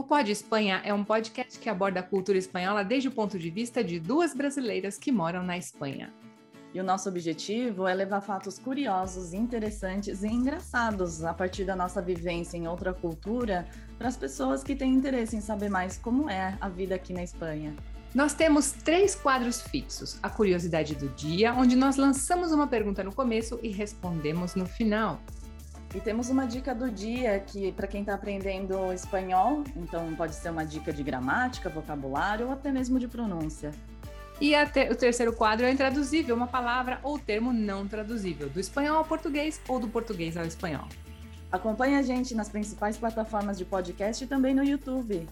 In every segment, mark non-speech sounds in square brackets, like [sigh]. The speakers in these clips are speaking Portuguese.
O Pod Espanha é um podcast que aborda a cultura espanhola desde o ponto de vista de duas brasileiras que moram na Espanha. E o nosso objetivo é levar fatos curiosos, interessantes e engraçados a partir da nossa vivência em outra cultura para as pessoas que têm interesse em saber mais como é a vida aqui na Espanha. Nós temos três quadros fixos: a curiosidade do dia, onde nós lançamos uma pergunta no começo e respondemos no final. E temos uma dica do dia que para quem está aprendendo espanhol, então pode ser uma dica de gramática, vocabulário ou até mesmo de pronúncia. E te o terceiro quadro é intraduzível, uma palavra ou termo não traduzível, do espanhol ao português ou do português ao espanhol. Acompanhe a gente nas principais plataformas de podcast e também no YouTube.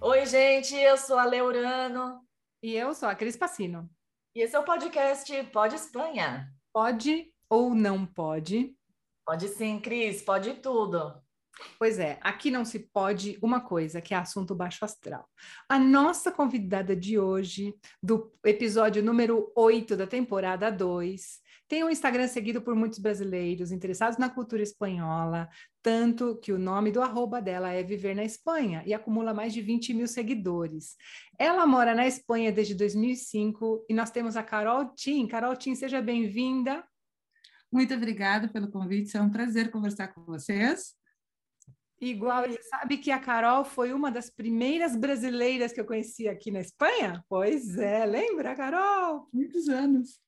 Oi, gente, eu sou a Leurano. E eu sou a Cris Passino. E esse é o podcast Pode Espanha. Pode ou não pode? Pode sim, Cris, pode tudo. Pois é, aqui não se pode uma coisa, que é assunto baixo astral. A nossa convidada de hoje, do episódio número 8 da temporada 2, tem um Instagram seguido por muitos brasileiros interessados na cultura espanhola, tanto que o nome do arroba dela é Viver na Espanha e acumula mais de 20 mil seguidores. Ela mora na Espanha desde 2005 e nós temos a Carol Tim. Carol Tim, seja bem-vinda. Muito obrigada pelo convite, é um prazer conversar com vocês. Igual, você sabe que a Carol foi uma das primeiras brasileiras que eu conheci aqui na Espanha? Pois é, lembra, Carol? Muitos anos.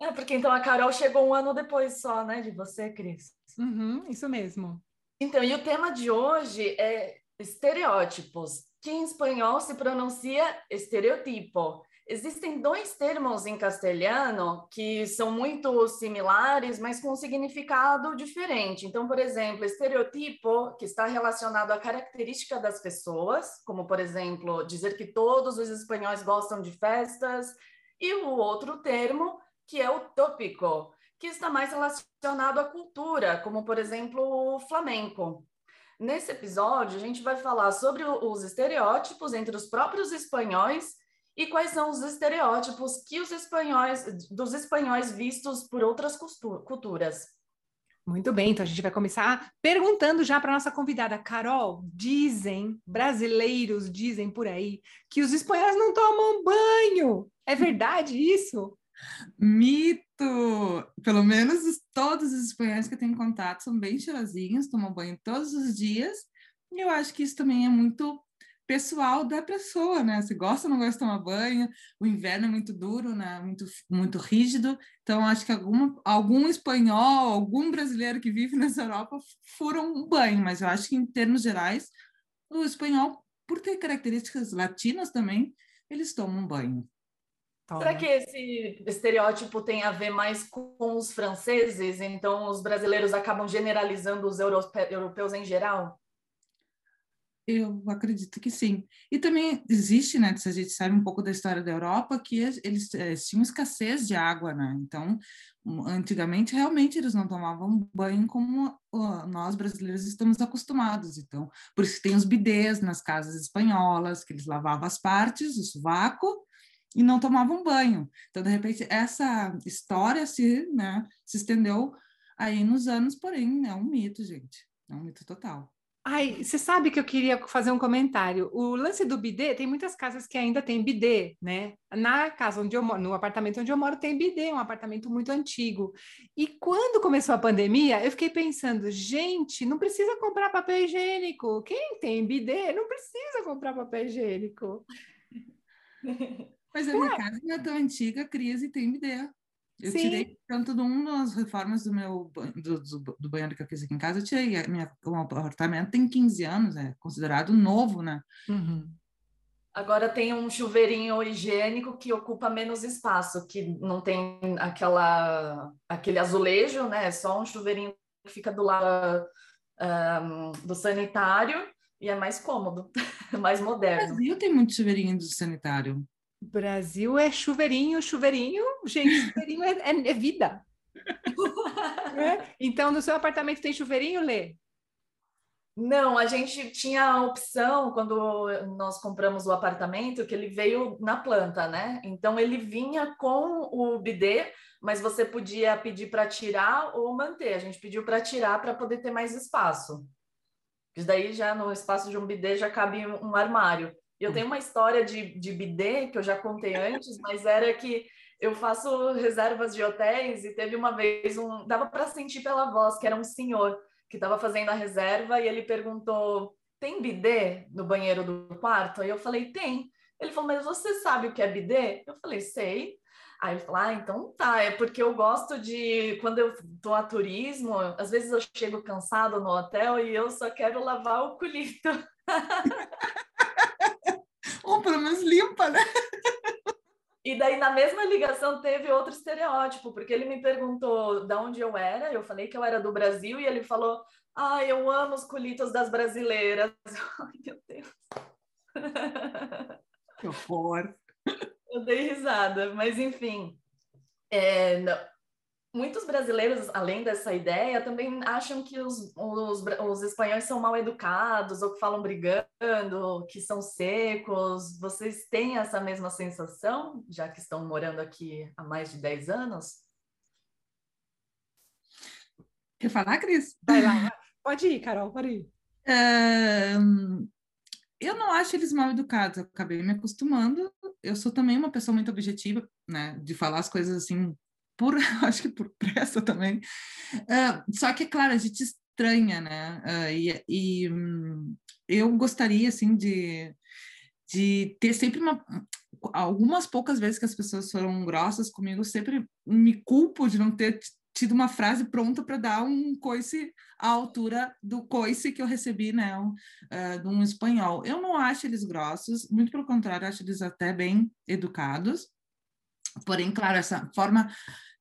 É, porque então a Carol chegou um ano depois só, né, de você, Cris? Uhum, isso mesmo. Então, e o tema de hoje é estereótipos, que em espanhol se pronuncia estereotipo. Existem dois termos em castelhano que são muito similares, mas com um significado diferente. Então, por exemplo, estereotipo, que está relacionado à característica das pessoas, como, por exemplo, dizer que todos os espanhóis gostam de festas, e o outro termo, que é o tópico, que está mais relacionado à cultura, como, por exemplo, o flamenco. Nesse episódio, a gente vai falar sobre os estereótipos entre os próprios espanhóis e quais são os estereótipos que os espanhóis dos espanhóis vistos por outras culturas. Muito bem, então a gente vai começar perguntando já para nossa convidada Carol. Dizem, brasileiros dizem por aí, que os espanhóis não tomam banho. É verdade isso? Mito! Pelo menos todos os espanhóis que eu tenho contato são bem cheirosinhos, tomam banho todos os dias. E eu acho que isso também é muito pessoal da pessoa, né? Se gosta ou não gosta de tomar banho, o inverno é muito duro, né? Muito, muito rígido. Então, acho que algum, algum espanhol, algum brasileiro que vive [laughs] nessa Europa furam um banho, mas eu acho que, em termos gerais, o espanhol, por ter características latinas também, eles tomam banho. Toma. Será que esse estereótipo tem a ver mais com os franceses? Então, os brasileiros acabam generalizando os europeus em geral? Eu acredito que sim. E também existe, né, se a gente sabe um pouco da história da Europa, que eles, eles tinham escassez de água, né? Então, antigamente, realmente, eles não tomavam banho como nós brasileiros estamos acostumados. Então, por isso tem os bidês nas casas espanholas, que eles lavavam as partes, o sovaco, e não tomavam banho. Então, de repente, essa história se, né, se estendeu aí nos anos, porém, é um mito, gente. É um mito total. Ai, você sabe que eu queria fazer um comentário. O lance do bidê, tem muitas casas que ainda tem bidê, né? Na casa onde eu moro, no apartamento onde eu moro, tem bidê, um apartamento muito antigo. E quando começou a pandemia, eu fiquei pensando, gente, não precisa comprar papel higiênico. Quem tem bidê não precisa comprar papel higiênico. [laughs] Mas a minha casa é tão antiga, crise tem bidê. Eu Sim. tirei tanto de uma das reformas do meu do, do, do, banheiro que eu fiz aqui em casa, eu tirei a minha, o apartamento tem 15 anos, é considerado novo, né? Uhum. Agora tem um chuveirinho higiênico que ocupa menos espaço, que não tem aquela aquele azulejo, né? É só um chuveirinho que fica do lado um, do sanitário e é mais cômodo, [laughs] mais moderno. O Brasil tem muito chuveirinho do sanitário. Brasil é chuveirinho, chuveirinho, gente, chuveirinho é, é, é vida. [laughs] é? Então, no seu apartamento tem chuveirinho, Lê? Não, a gente tinha a opção quando nós compramos o apartamento que ele veio na planta, né? Então ele vinha com o bidê, mas você podia pedir para tirar ou manter. A gente pediu para tirar para poder ter mais espaço. Isso daí já no espaço de um bidê já cabe um armário. Eu tenho uma história de, de bidê que eu já contei antes, mas era que eu faço reservas de hotéis e teve uma vez um. Dava para sentir pela voz que era um senhor que estava fazendo a reserva e ele perguntou: tem bidê no banheiro do quarto? Aí eu falei: tem. Ele falou: mas você sabe o que é bidê? Eu falei: sei. Aí ele falou: ah, então tá, é porque eu gosto de. Quando eu tô a turismo, às vezes eu chego cansado no hotel e eu só quero lavar o culito. [laughs] Pelo menos limpa, né? E daí, na mesma ligação, teve outro estereótipo, porque ele me perguntou de onde eu era, eu falei que eu era do Brasil, e ele falou: Ah, eu amo os culitos das brasileiras. [laughs] Ai, meu Deus. Que horror. Eu dei risada, mas enfim. É, muitos brasileiros, além dessa ideia, também acham que os, os, os, espanhóis são mal educados ou que falam brigando, que são secos. Vocês têm essa mesma sensação, já que estão morando aqui há mais de 10 anos? Quer falar, Cris? Vai lá. Pode ir, Carol, pode ir. É, eu não acho eles mal educados, eu acabei me acostumando. Eu sou também uma pessoa muito objetiva, né, de falar as coisas assim por [laughs] acho que por pressa também. Uh, só que, claro, a gente estranha, né? Uh, e, e um, eu gostaria, assim, de, de ter sempre uma. Algumas poucas vezes que as pessoas foram grossas comigo, sempre me culpo de não ter tido uma frase pronta para dar um coice à altura do coice que eu recebi, né, um, uh, de um espanhol. Eu não acho eles grossos, muito pelo contrário, acho eles até bem educados. Porém, claro, essa forma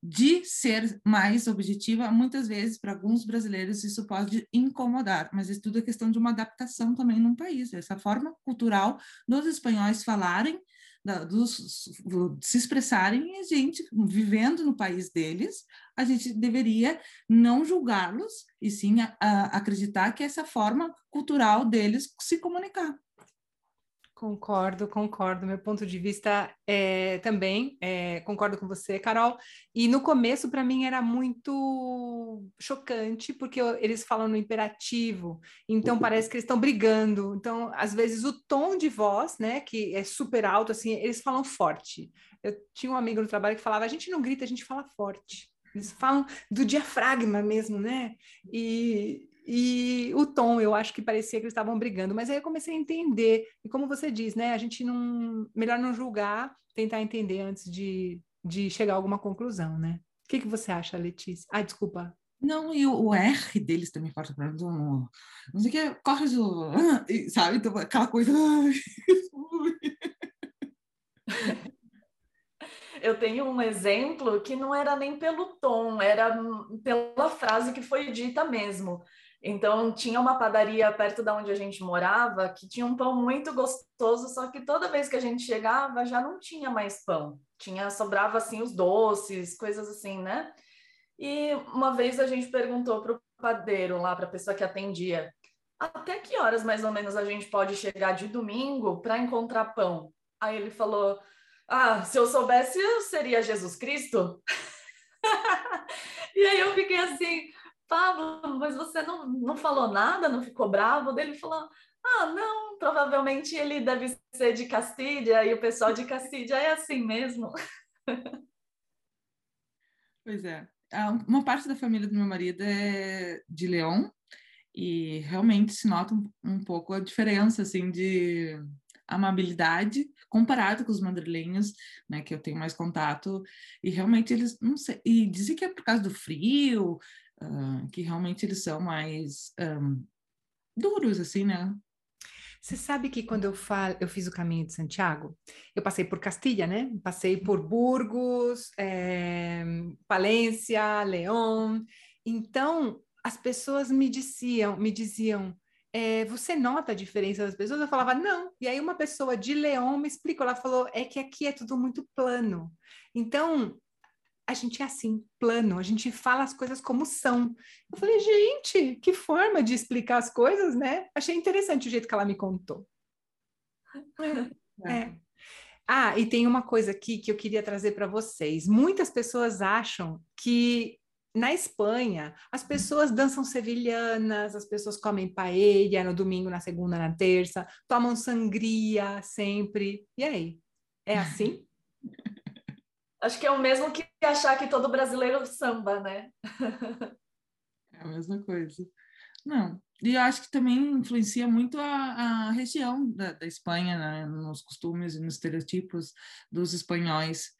de ser mais objetiva, muitas vezes, para alguns brasileiros, isso pode incomodar, mas isso tudo é questão de uma adaptação também num país. Essa forma cultural dos espanhóis falarem, da, dos, do, se expressarem, e a gente, vivendo no país deles, a gente deveria não julgá-los, e sim a, a, acreditar que essa forma cultural deles se comunicar. Concordo, concordo. Meu ponto de vista é, também, é, concordo com você, Carol. E no começo, para mim, era muito chocante, porque eles falam no imperativo, então parece que eles estão brigando. Então, às vezes, o tom de voz, né, que é super alto, assim, eles falam forte. Eu tinha um amigo no trabalho que falava: a gente não grita, a gente fala forte. Eles falam do diafragma mesmo, né? E, e o tom, eu acho que parecia que eles estavam brigando, mas aí eu comecei a entender. E como você diz, né? A gente não. Melhor não julgar, tentar entender antes de, de chegar a alguma conclusão, né? O que, que você acha, Letícia? Ah, desculpa. Não, e o, R deles também falta para não, não sei o que, corre do. Sabe? Então, aquela coisa. [laughs] eu tenho um exemplo que não era nem pelo tom, era pela frase que foi dita mesmo. Então, tinha uma padaria perto da onde a gente morava que tinha um pão muito gostoso, só que toda vez que a gente chegava já não tinha mais pão. Tinha sobrava assim os doces, coisas assim, né? E uma vez a gente perguntou para o padeiro lá, para a pessoa que atendia, até que horas mais ou menos a gente pode chegar de domingo para encontrar pão? Aí ele falou: Ah, se eu soubesse, eu seria Jesus Cristo. [laughs] e aí eu fiquei assim, Pablo, mas você não, não falou nada, não ficou bravo? Ele falou, ah, não, provavelmente ele deve ser de Castilha e o pessoal de Castilha é assim mesmo. [laughs] Pois é. Uma parte da família do meu marido é de Leão e realmente se nota um, um pouco a diferença, assim, de amabilidade comparado com os madrilenhos, né, que eu tenho mais contato, e realmente eles, não sei, e dizem que é por causa do frio, uh, que realmente eles são mais um, duros, assim, né? Você sabe que quando eu, falo, eu fiz o caminho de Santiago, eu passei por Castilha, né? Passei por Burgos, é, Palência, León. Então, as pessoas me diziam, me diziam, é, você nota a diferença das pessoas? Eu falava, não. E aí uma pessoa de León me explicou, ela falou, é que aqui é tudo muito plano. Então, a gente é assim, plano, a gente fala as coisas como são. Eu falei, gente, que forma de explicar as coisas, né? Achei interessante o jeito que ela me contou. [laughs] É. é. Ah, e tem uma coisa aqui que eu queria trazer para vocês. Muitas pessoas acham que na Espanha, as pessoas dançam sevilhanas, as pessoas comem paella no domingo, na segunda, na terça, tomam sangria sempre. E aí? É assim? [laughs] Acho que é o mesmo que achar que todo brasileiro samba, né? é a mesma coisa. Não. E eu acho que também influencia muito a, a região da, da Espanha, né? nos costumes e nos estereotipos dos espanhóis.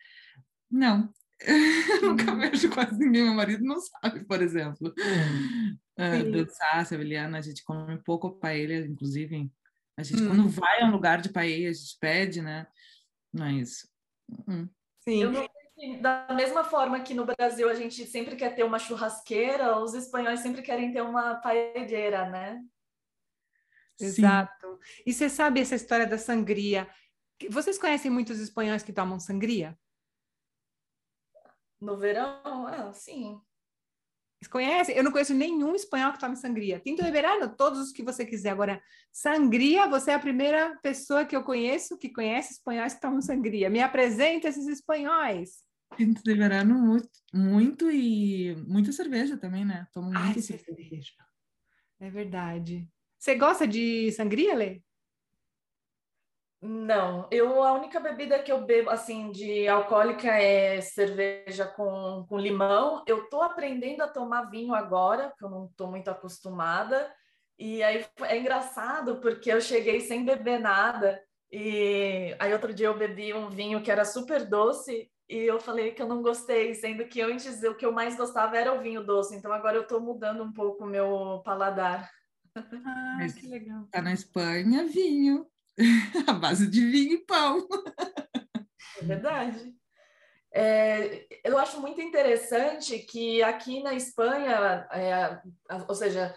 Não, [laughs] nunca vejo quase ninguém. Meu marido não sabe, por exemplo. Uh, dançar sevilhana, a gente come pouco paella, inclusive. A gente, hum. quando vai a um lugar de paella, a gente pede, né? Mas. Uh Sim. Eu não da mesma forma que no Brasil a gente sempre quer ter uma churrasqueira, os espanhóis sempre querem ter uma paedeira, né? Exato. Sim. E você sabe essa história da sangria? Vocês conhecem muitos espanhóis que tomam sangria? No verão? Ah, sim. Vocês conhecem? Eu não conheço nenhum espanhol que tome sangria. Tinto de verano, todos os que você quiser. Agora, sangria, você é a primeira pessoa que eu conheço que conhece espanhóis que tomam sangria. Me apresenta esses espanhóis. Tinto de verano, muito, muito e muita cerveja também, né? Tomo muita cerveja. É verdade. Você gosta de sangria, Lê? Não, eu a única bebida que eu bebo assim de alcoólica é cerveja com, com limão. Eu tô aprendendo a tomar vinho agora, porque eu não tô muito acostumada. E aí é engraçado porque eu cheguei sem beber nada. E aí outro dia eu bebi um vinho que era super doce e eu falei que eu não gostei, sendo que antes o que eu mais gostava era o vinho doce. Então agora eu tô mudando um pouco o meu paladar. Ah, Mas que legal. Tá na Espanha, vinho. [laughs] a base de vinho e pão. É verdade. É, eu acho muito interessante que aqui na Espanha, é, ou seja,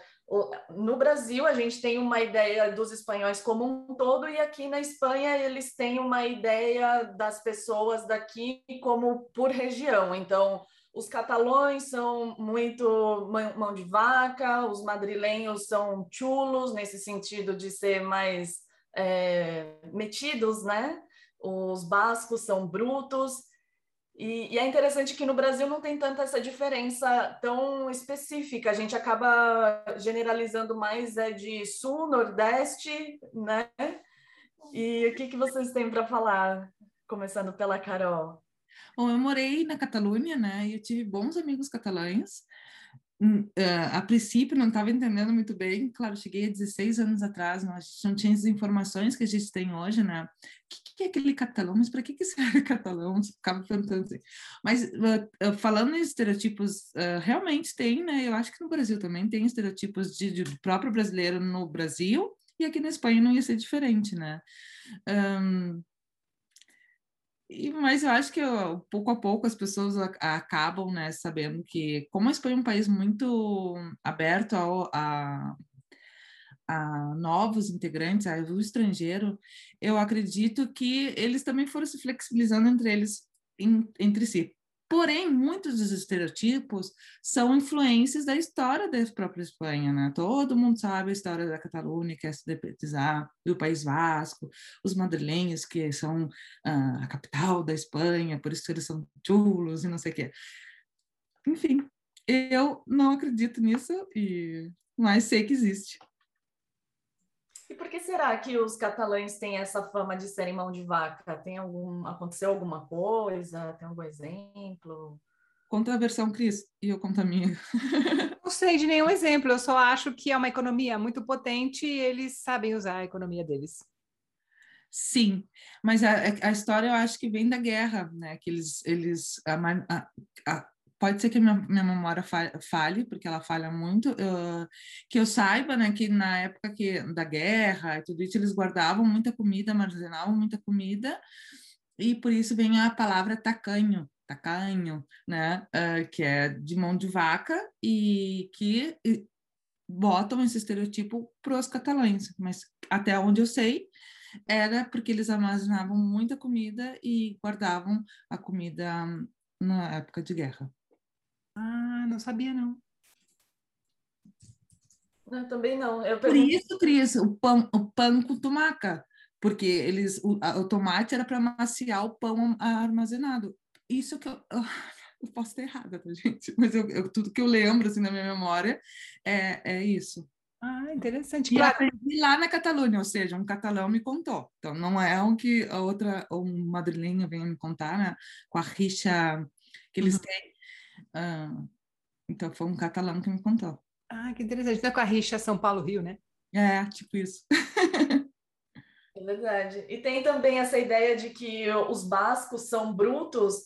no Brasil a gente tem uma ideia dos espanhóis como um todo e aqui na Espanha eles têm uma ideia das pessoas daqui como por região. Então, os catalões são muito mão de vaca, os madrilenhos são chulos nesse sentido de ser mais é, metidos, né? Os bascos são brutos. E, e, é interessante que no Brasil não tem tanta essa diferença tão específica. A gente acaba generalizando mais é de sul, nordeste, né? E o que, que vocês têm para falar? Começando pela Carol. Bom, eu morei na Catalunha, né? E eu tive bons amigos catalães. Uh, a princípio não estava entendendo muito bem, claro, cheguei a 16 anos atrás, não, a gente não tinha as informações que a gente tem hoje, né? O que, que é aquele catalão? Mas para que, que [laughs] serve catalão? Ficava perguntando assim. Mas uh, falando em estereotipos, realmente tem, né? Eu acho que no Brasil também tem estereotipos de, de, próprio brasileiro no Brasil, e aqui na Espanha não ia ser diferente, né? Um, e, mas eu acho que pouco a pouco as pessoas acabam né, sabendo que, como a Espanha é um país muito aberto ao, a, a novos integrantes, ao estrangeiro, eu acredito que eles também foram se flexibilizando entre eles, em, entre si. Porém, muitos dos estereotipos são influências da história da própria Espanha, né? Todo mundo sabe a história da Catalunha, que é se depetizar, do País Vasco, os madrilenhos, que são ah, a capital da Espanha, por isso eles são chulos e não sei o quê. Enfim, eu não acredito nisso, e mas sei que existe. E por que será que os catalães têm essa fama de serem mão de vaca? Tem algum, aconteceu alguma coisa? Tem algum exemplo? Conta a versão, Cris, e eu conto a minha. [laughs] Não sei de nenhum exemplo, eu só acho que é uma economia muito potente e eles sabem usar a economia deles. Sim, mas a, a história eu acho que vem da guerra, né? Que eles, eles a, a, pode ser que minha, minha memória falhe, porque ela falha muito, que eu saiba, né, que na época que, da guerra e tudo isso, eles guardavam muita comida, armazenavam muita comida, e por isso vem a palavra tacanho, tacanho, né, uh, que é de mão de vaca, e que e botam esse estereotipo para os catalães, mas até onde eu sei, era porque eles armazenavam muita comida e guardavam a comida na época de guerra. Ah, não sabia, não. Não, também não. Eu Por isso, Cris, o pão, o pão com tomaca, porque eles, o, a, o tomate era para maciar o pão armazenado. Isso que eu. Oh, [laughs] Eu posso estar errada, tá, gente? Mas eu, eu, tudo que eu lembro, assim, na minha memória é, é isso. Ah, interessante. E Claro. aprendi lá na Catalunha, ou seja, um catalão me contou. Então, não é o que a outra, um madrilenho venha me contar, né? Com a rixa que eles Uhum. têm. Ah, então, foi um catalão que me contou. Ah, que interessante. Não é com a rixa São Paulo-Rio, né? É, tipo isso. [laughs] É verdade. E tem também essa ideia de que os bascos são brutos,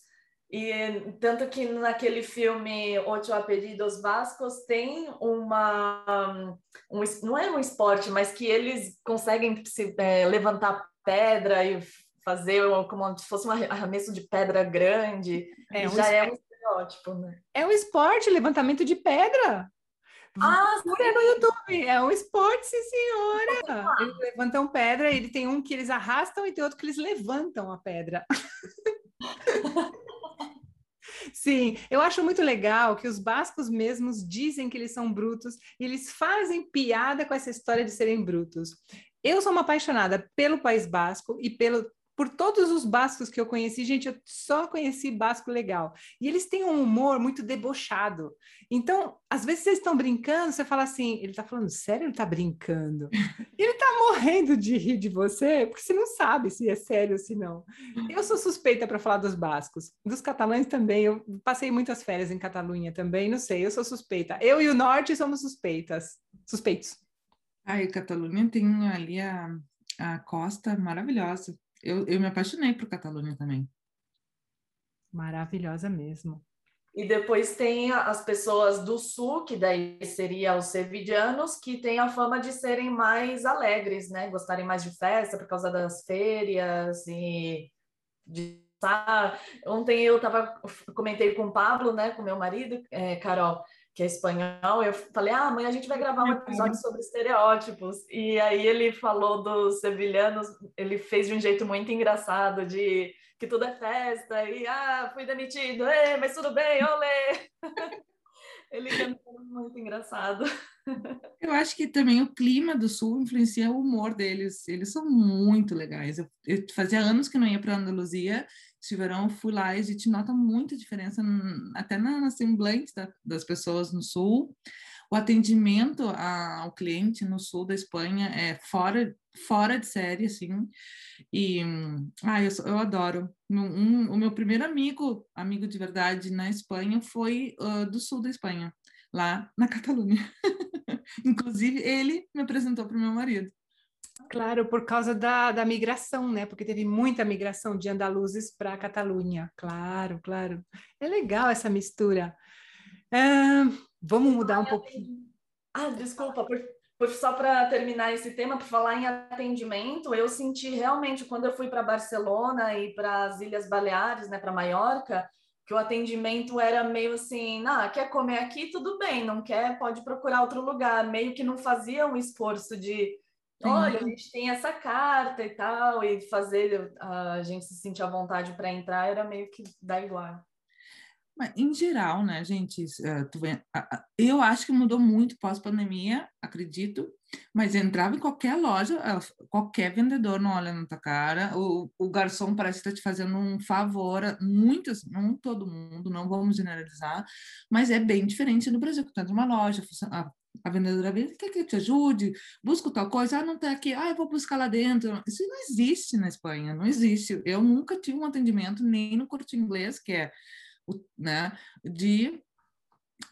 e tanto que naquele filme Ocho Apellidos Bascos tem uma. Um, não é um esporte, mas que eles conseguem se, é, levantar pedra e fazer como se fosse um arremesso de pedra grande. É um, já es- é um estereótipo, né? é um esporte, levantamento de pedra. Ah, Procura no YouTube. É um esporte, sim, senhora. Eles levantam pedra, ele tem um que eles arrastam e tem outro que eles levantam a pedra. [laughs] Sim, eu acho muito legal que os bascos mesmos dizem que eles são brutos e eles fazem piada com essa história de serem brutos. Eu sou uma apaixonada pelo País Basco e pelo por todos os bascos que eu conheci, gente, eu só conheci basco legal. E eles têm um humor muito debochado. Então, às vezes vocês estão brincando, você fala assim, ele está falando sério, ele está brincando. [laughs] ele está morrendo de rir de você, porque você não sabe se é sério ou se não. Eu sou suspeita para falar dos bascos, dos catalães também. Eu passei muitas férias em Catalunha também, não sei, eu sou suspeita. Eu e o norte somos suspeitas, suspeitos. Aí, Catalunha tem ali a, a costa maravilhosa. Eu, eu me apaixonei por Catalunha também. Maravilhosa mesmo. E depois tem as pessoas do sul, que daí seria os sevillanos, que têm a fama de serem mais alegres, né? Gostarem mais de festa por causa das férias e de Ontem eu tava, comentei com o Pablo, né, com meu marido, é, Carol, que é espanhol, eu falei, ah, amanhã a gente vai gravar um episódio sobre estereótipos. E aí ele falou dos sevilhanos, ele fez de um jeito muito engraçado, de que tudo é festa, e ah, fui demitido, Ei, mas tudo bem, olê! [laughs] ele cantou muito engraçado. [laughs] Eu acho que também o clima do sul influencia o humor deles. Eles são muito legais. Eu, eu fazia anos que não ia para Andaluzia. Eu fui lá e a gente nota muita diferença, até na, na semblante da, das pessoas no sul. O atendimento ao cliente no sul da Espanha é fora, fora de série, assim. E ah, eu, eu adoro. Um, o meu primeiro amigo, amigo de verdade na Espanha, foi uh, do sul da Espanha, lá na Catalunha. [laughs] Inclusive, ele me apresentou para o meu marido. Claro, por causa da, da migração, né? Porque teve muita migração de andaluzes para a Catalunha. Claro, claro. É legal essa mistura. Ah, vamos mudar um pouquinho. Ah, desculpa, por, por, só para terminar esse tema, por falar em atendimento, eu senti realmente quando eu fui para Barcelona e para as Ilhas Baleares, né, para Maiorca, que o atendimento era meio assim, ah, quer comer aqui, tudo bem, não quer, pode procurar outro lugar, meio que não fazia um esforço de olha, a gente tem essa carta e tal, e fazer a gente se sentir à vontade para entrar era meio que dá igual. Mas, em geral, né, gente, eu acho que mudou muito pós-pandemia, acredito, mas entrava em qualquer loja, qualquer vendedor não olha na tua cara, o, o garçom parece estar te fazendo um favor, muitas, não todo mundo, não vamos generalizar, mas é bem diferente no Brasil, que tu entra numa loja, a, a vendedora vem, quer que eu te ajude? Busco tal coisa, ah, não tem aqui, ah, eu vou buscar lá dentro. Isso não existe na Espanha, não existe. Eu nunca tive um atendimento, nem no Corte Inglês, que é né, de,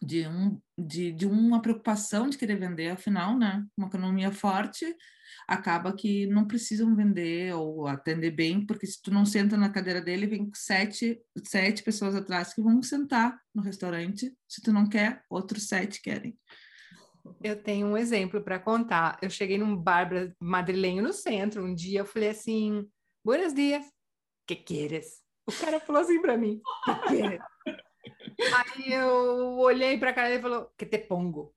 de, um, de, de uma preocupação de querer vender, afinal, né, uma economia forte, acaba que não precisam vender ou atender bem, porque se tu não senta na cadeira dele, vem sete, sete pessoas atrás que vão sentar no restaurante, se tu não quer, outros sete querem. Eu tenho um exemplo para contar. Eu cheguei num bar madrilenho no centro um dia, eu falei assim, buenos dias, que queres? O cara falou assim para mim, que queres? Aí eu olhei para cara e falou, que te pongo?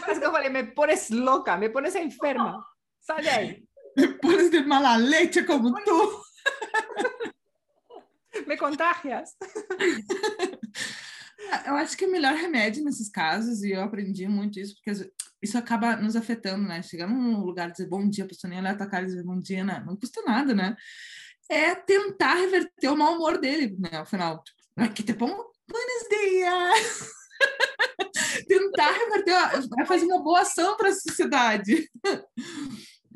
Parece que eu falei, me pones louca, me pones enferma, sai daí. Me pones de mala leche como tu. [laughs] me contagias. [laughs] Eu acho que o melhor remédio nesses casos, e eu aprendi muito isso, porque isso acaba nos afetando, né? Chegar num lugar e dizer bom dia, a pessoa nem olhar a tua cara e dizer bom dia, né? não custa nada, né? É tentar reverter o mau humor dele, né? Afinal, tipo, Aqui te pongo buenos dias! [laughs] Tentar reverter, vai fazer uma boa ação para a sociedade. [laughs]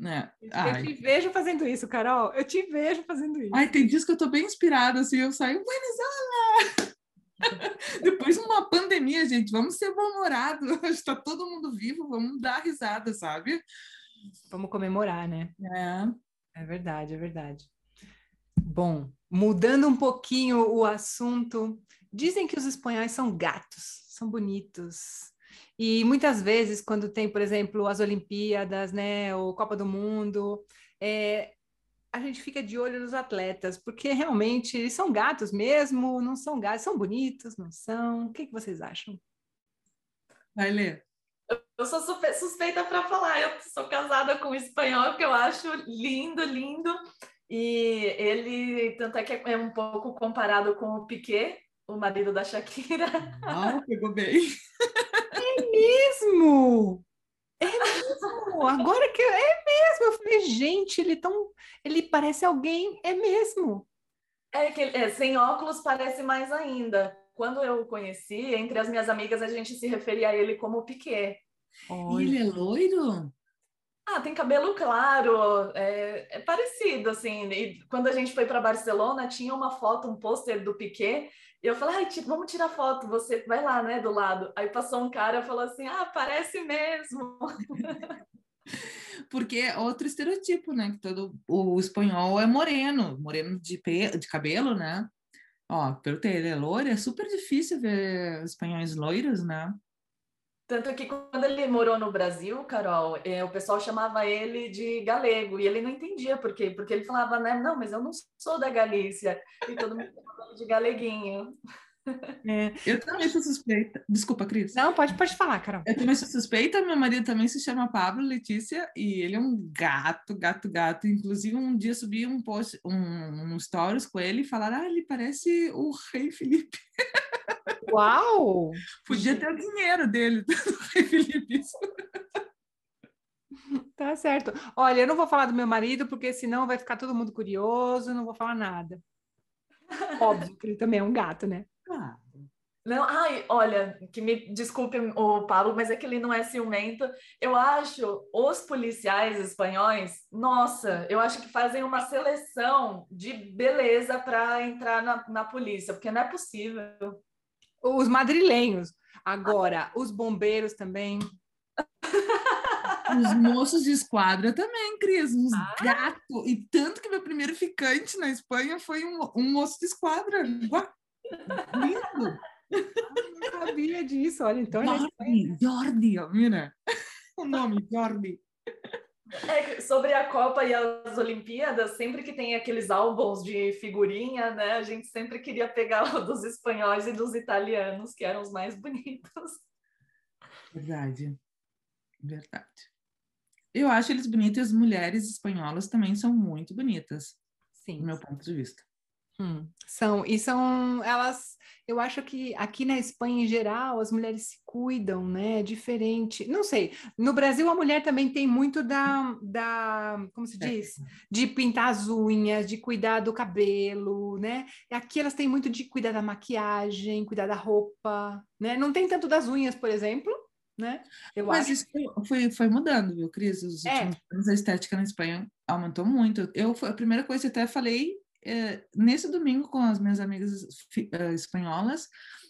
É. Eu te vejo fazendo isso, Carol. Eu te vejo fazendo isso. Ai, tem dias que eu tô bem inspirada, assim, eu saio, Venezuela! [laughs] Depois de uma pandemia, gente, vamos ser bom-humorados. [laughs] Está todo mundo vivo, vamos dar risada, sabe? Vamos comemorar, né? É. É verdade, é verdade. Bom, mudando um pouquinho o assunto, dizem que os espanhóis são gatos, são bonitos. E muitas vezes, quando tem, por exemplo, as Olimpíadas, né, ou Copa do Mundo, é, a gente fica de olho nos atletas, porque realmente eles são gatos mesmo, não são gatos, são bonitos, não são? O que, que vocês acham? Vai ler. Eu sou suspeita para falar, eu sou casada com um espanhol que eu acho lindo, lindo. E ele, tanto é que é um pouco comparado com o Piquet, o marido da Shakira. Ah, pegou bem. [laughs] É mesmo! É mesmo! Agora que é mesmo! Eu falei, gente, ele tão. Ele parece alguém, é mesmo. É que é, sem óculos parece mais ainda. Quando eu o conheci, entre as minhas amigas, a gente se referia a ele como Piquet. Ele é loiro? Ah, tem cabelo claro, é, é parecido, assim. E quando a gente foi para Barcelona, tinha uma foto, um pôster do Piquet, e eu falei, Ai, vamos tirar foto, você vai lá, né, do lado. Aí passou um cara e falou assim, ah, parece mesmo. [laughs] Porque é outro estereotipo, né? Que todo o espanhol é moreno, moreno de, pe... de cabelo, né? Ó, pelo ter ele é loiro, é super difícil ver espanhóis loiros, né? Tanto que quando ele morou no Brasil, Carol, eh, o pessoal chamava ele de galego e ele não entendia por quê, porque ele falava, né, não, mas eu não sou da Galícia, e todo mundo chamava de galeguinho. É, eu também sou suspeita. Desculpa, Cris. Não, pode, pode falar, Carol. Eu também sou suspeita. Meu marido também se chama Pablo Letícia e ele é um gato, gato, gato. Inclusive, um dia subi um post, um, um stories com ele e falaram: ah, ele parece o rei Felipe. [laughs] Uau! Podia ter o dinheiro dele, [laughs] Felipe. Tá certo. Olha, eu não vou falar do meu marido, porque senão vai ficar todo mundo curioso, não vou falar nada. Óbvio que ele também é um gato, né? Claro. Não, ai, olha, que me desculpe o Pablo, mas é que ele não é ciumento. Eu acho os policiais espanhóis, nossa, eu acho que fazem uma seleção de beleza para entrar na, na polícia, porque não é possível. Os madrilenhos. Agora, os bombeiros também. Os moços de esquadra também, Cris, uns ah. gatos. E tanto que meu primeiro ficante na Espanha foi um, um moço de esquadra. Lindo! não sabia disso, olha, então. Jordi, Jordi, mira. O nome, Jordi. É, sobre a Copa e as Olimpíadas, sempre que tem aqueles álbuns de figurinha, né, a gente sempre queria pegar o dos espanhóis e dos italianos, que eram os mais bonitos. Verdade. Verdade. Eu acho eles bonitos e as mulheres espanholas também são muito bonitas. Sim. Do meu ponto de vista. Hum, são, e são elas, eu acho que aqui na Espanha em geral as mulheres se cuidam, né? É diferente. Não sei, no Brasil a mulher também tem muito da, da como se diz? De pintar as unhas, de cuidar do cabelo, né? Aqui elas têm muito de cuidar da maquiagem, cuidar da roupa, né? Não tem tanto das unhas, por exemplo, né? Eu Mas acho. isso foi, foi mudando, viu, Cris? Os é. últimos anos a estética na Espanha aumentou muito. Eu, a primeira coisa que até falei é, nesse domingo com as minhas amigas uh, espanholas,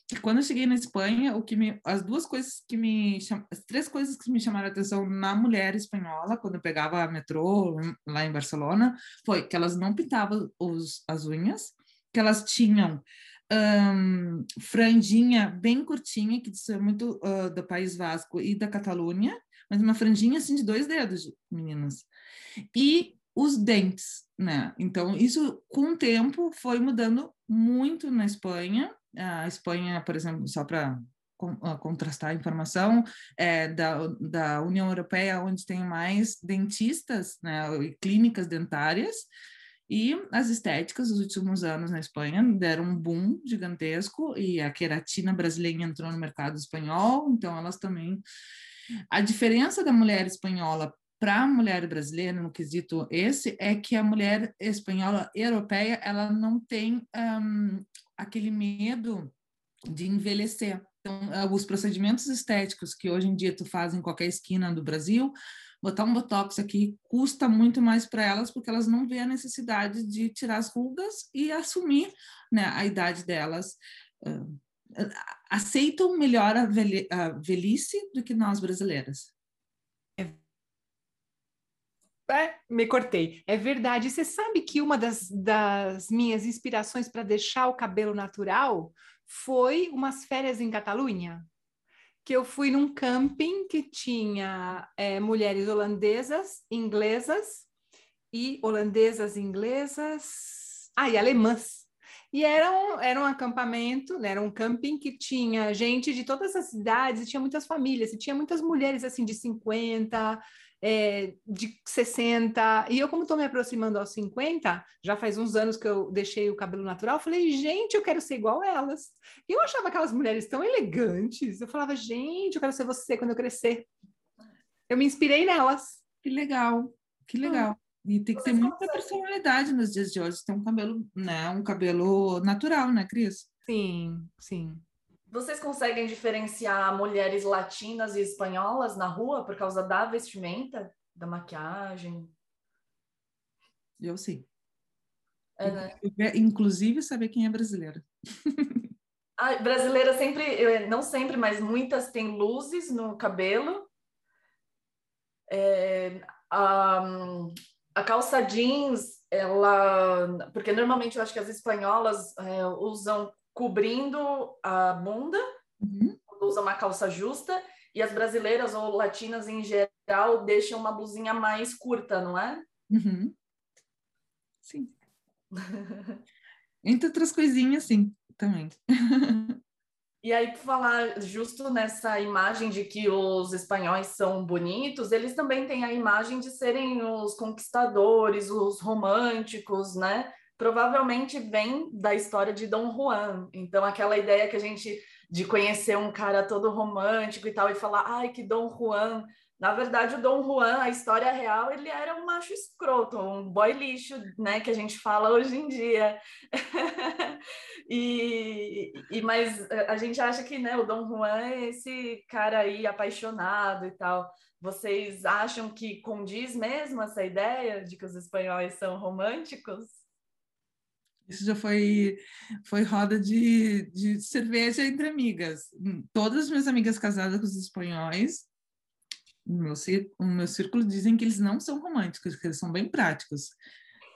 que quando eu cheguei na Espanha, o que me, as duas coisas que me as três coisas que me chamaram a atenção na mulher espanhola quando eu pegava metrô lá em Barcelona foi que elas não pintavam os, as unhas, que elas tinham um, franjinha bem curtinha, que isso é muito uh, do País Vasco e da Catalunha, mas uma franjinha assim de dois dedos, meninas. E os dentes, né? Então, isso com o tempo foi mudando muito na Espanha. A Espanha, por exemplo, só para contrastar a informação, é da, da União Europeia, onde tem mais dentistas, né, clínicas dentárias, e as estéticas dos últimos anos na Espanha deram um boom gigantesco, e a queratina brasileira entrou no mercado espanhol, então elas também... A diferença da mulher espanhola para a mulher brasileira, no quesito esse, é que a mulher espanhola europeia ela não tem um, aquele medo de envelhecer. Então, uh, os procedimentos estéticos que hoje em dia tu faz em qualquer esquina do Brasil, botar um botox aqui custa muito mais para elas porque elas não vêem a necessidade de tirar as rugas e assumir né, a idade delas. Uh, aceitam melhor a velhice do que nós brasileiras. É, me cortei. É verdade. Você sabe que uma das, das minhas inspirações para deixar o cabelo natural foi umas férias em Catalunha, que eu fui num camping que tinha é, mulheres holandesas, inglesas e holandesas, inglesas, ah, e alemãs. E era um, era um acampamento, né? era um camping que tinha gente de todas as cidades, tinha muitas famílias, tinha muitas mulheres assim de 50, é, de 60, e eu, como estou me aproximando aos 50, já faz uns anos que eu deixei o cabelo natural, falei, gente, eu quero ser igual elas. E eu achava aquelas mulheres tão elegantes, eu falava, gente, eu quero ser você quando eu crescer. Eu me inspirei nelas. Que legal, que legal. Ah. E tem que ter muita personalidade nos dias de hoje, ter um cabelo, né, um cabelo natural, né, Cris? Sim, sim. Vocês conseguem diferenciar mulheres latinas e espanholas na rua por causa da vestimenta, da maquiagem? Eu sim. É, né? Inclusive saber quem é brasileira. [laughs] Ah, brasileira sempre, não sempre, mas muitas têm luzes no cabelo. É, a, a calça jeans, ela. Porque normalmente eu acho que as espanholas é, usam cobrindo a bunda, uhum. usa uma calça justa, e as brasileiras ou latinas em geral deixam uma blusinha mais curta, não é? Uhum. Sim. Entre outras coisinhas, sim, também. E aí, por falar justo nessa imagem de que os espanhóis são bonitos, eles também têm a imagem de serem os conquistadores, os românticos, né? Provavelmente vem da história de Dom Juan. Então, aquela ideia que a gente de conhecer um cara todo romântico e tal e falar, ai, que Dom Juan. Na verdade, o Dom Juan, a história real, ele era um macho escroto, um boy lixo, né, que a gente fala hoje em dia. [laughs] e, e mas a gente acha que, né, o Dom Juan é esse cara aí apaixonado e tal. Vocês acham que condiz mesmo essa ideia de que os espanhóis são românticos? Isso já foi, foi roda de, de cerveja entre amigas. Todas as minhas amigas casadas com os espanhóis, no meu, no meu círculo, dizem que eles não são românticos, que eles são bem práticos.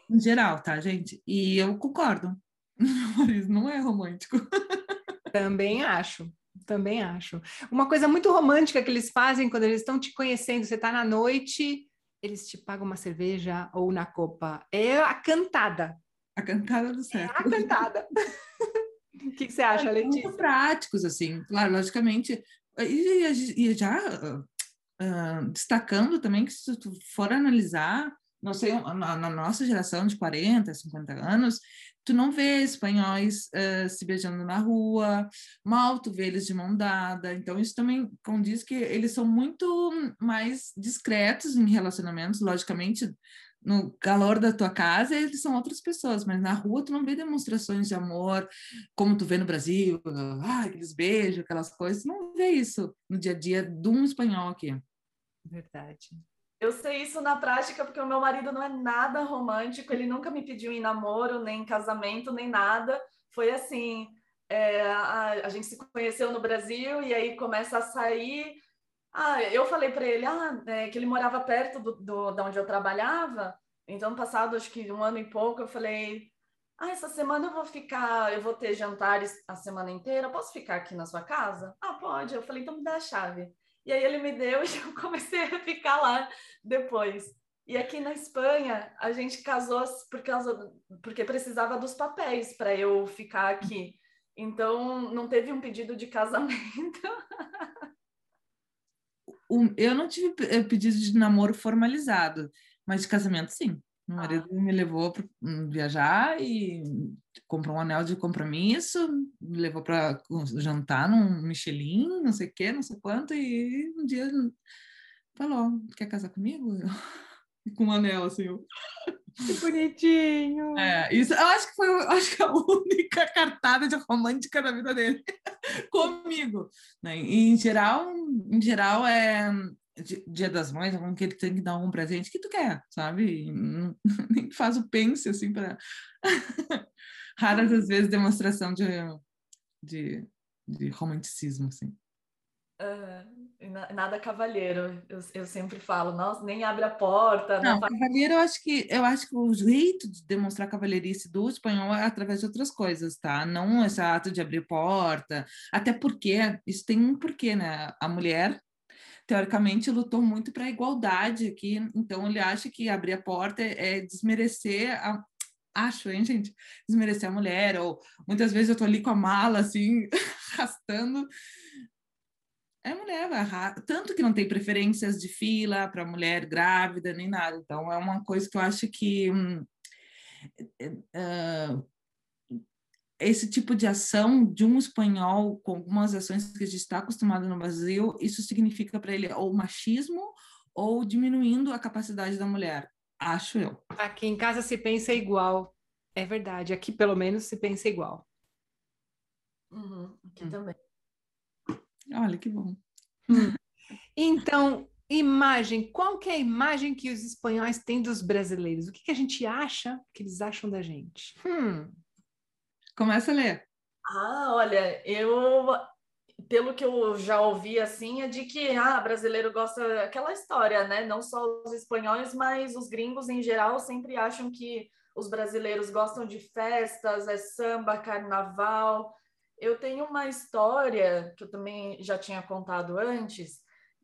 Em geral, tá, gente? E eu concordo. [laughs] Não é romântico. [laughs] Também acho. Também acho. Uma coisa muito romântica que eles fazem quando eles estão te conhecendo, você está na noite, eles te pagam uma cerveja ou na copa. É a cantada. A cantada do século. É a cantada. [laughs] O que, que, você acha, Letícia? Muito práticos, assim, claro, logicamente. E, e já uh, destacando também que se tu for analisar, não sei, na, na, nossa geração de 40, 50 anos, tu não vê espanhóis uh, se beijando na rua, mal tu vê eles de mão dada, então isso também condiz que eles são muito mais discretos em relacionamentos, logicamente no calor da tua casa, eles são outras pessoas, mas na rua tu não vê demonstrações de amor como tu vê no Brasil, ah, aqueles beijos, aquelas coisas, não vê isso no dia a dia de um espanhol aqui. Verdade. Eu sei isso na prática porque o meu marido não é nada romântico, ele nunca me pediu em namoro, nem em casamento, nem nada. Foi assim, é, a, a gente se conheceu no Brasil e aí começa a sair ah, eu falei para ele ah, é, que ele morava perto do, do, da onde eu trabalhava. Então, passado acho que um ano e pouco, eu falei: Ah, essa semana eu vou ficar, eu vou ter jantares a semana inteira. Posso ficar aqui na sua casa? Ah, pode. Eu falei: Então me dá a chave. E aí ele me deu [laughs] e eu comecei a ficar lá depois. E aqui na Espanha, a gente casou por causa, porque precisava dos papéis para eu ficar aqui. Então, não teve um pedido de casamento. [laughs] eu não tive eh, pedido de namoro formalizado, mas de casamento, sim. Meu ah. marido me levou para hum, viajar e comprou um anel de compromisso, me levou para jantar num Michelin, não sei o quê, não sei quanto, e um dia falou, quer casar comigo? [laughs] Com um anel, assim. Que bonitinho! É, isso, eu acho que foi acho que a [laughs] única cartada de romântica na vida dele [laughs] comigo. Né? E, em geral, em geral, é Dia das Mães, é que ele tem que dar algum presente que tu quer, sabe? [laughs] Nem faz o pense, assim, para... Raras as vezes demonstração de, de, de romanticismo, assim. Uh, nada cavalheiro, eu, eu, sempre falo, nossa, nem abre a porta. Não, não cavalheiro, eu acho que eu acho que o jeito de demonstrar cavalheirice do espanhol é através de outras coisas, tá? Não esse ato de abrir porta, até porque isso tem um porquê, né? A mulher teoricamente lutou muito para a igualdade aqui, então ele acha que abrir a porta é, é desmerecer a, acho, hein, gente? Desmerecer a mulher, ou muitas vezes eu tô ali com a mala, assim, [laughs] arrastando, é mulher, vai tanto que não tem preferências de fila para mulher grávida nem nada. Então, é uma coisa que eu acho que uh, esse tipo de ação de um espanhol com algumas ações que a gente está acostumado no Brasil, isso significa para ele ou machismo ou diminuindo a capacidade da mulher, acho eu. Aqui em casa se pensa igual, é verdade. Aqui pelo menos se pensa igual. Uhum, aqui hum. também. Olha que bom. Hum. Então, imagem, qual que é a imagem que os espanhóis têm dos brasileiros? O que, que a gente acha que eles acham da gente? Hum. Começa a ler. Ah, olha, eu pelo que eu já ouvi assim é de que ah, brasileiro gosta aquela história, né? Não só os espanhóis, mas os gringos em geral sempre acham que os brasileiros gostam de festas, é samba, carnaval, eu tenho uma história que eu também já tinha contado antes,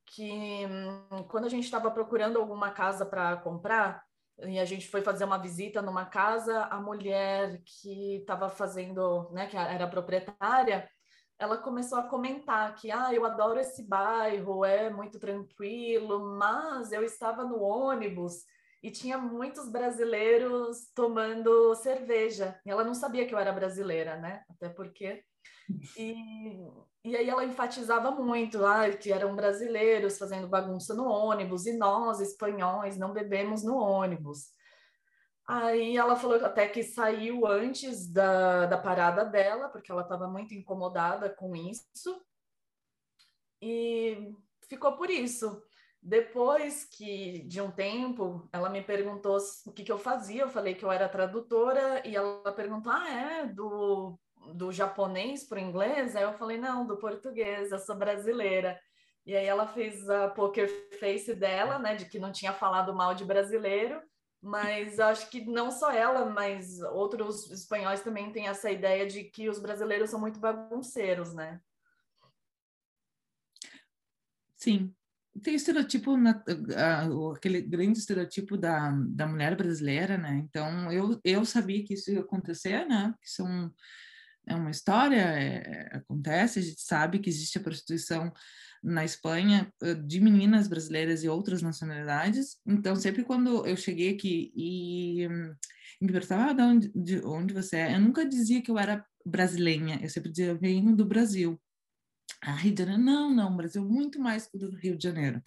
que hum, quando a gente estava procurando alguma casa para comprar, e a gente foi fazer uma visita numa casa, a mulher que estava fazendo, né, que era proprietária, ela começou a comentar que, ah, eu adoro esse bairro, é muito tranquilo, mas eu estava no ônibus e tinha muitos brasileiros tomando cerveja. E ela não sabia que eu era brasileira, né? Até porque e, e aí ela enfatizava muito ah, que eram brasileiros fazendo bagunça no ônibus e nós, espanhóis, não bebemos no ônibus. Aí ela falou até que saiu antes da, da parada dela, porque ela estava muito incomodada com isso. E ficou por isso. Depois que, de um tempo, ela me perguntou o que, que eu fazia. Eu falei que eu era tradutora e ela perguntou: Ah, é? Do do japonês para o inglês, aí eu falei, não, do português, eu sou brasileira. E aí ela fez a poker face dela, né, de que não tinha falado mal de brasileiro, mas acho que não só ela, mas outros espanhóis também têm essa ideia de que os brasileiros são muito bagunceiros, né? Sim. Tem estereotipo, na, aquele grande estereotipo da, da mulher brasileira, né? Então, eu, eu sabia que isso ia acontecer, né? Que são é uma história, é, acontece, a gente sabe que existe a prostituição na Espanha de meninas brasileiras e outras nacionalidades. Então, sempre quando eu cheguei aqui e, e me perguntava ah, de, onde, de onde você é, eu nunca dizia que eu era brasileira, eu sempre dizia, eu venho do Brasil. Ah, Rio de Janeiro? Não, não, Brasil muito mais do Rio de Janeiro.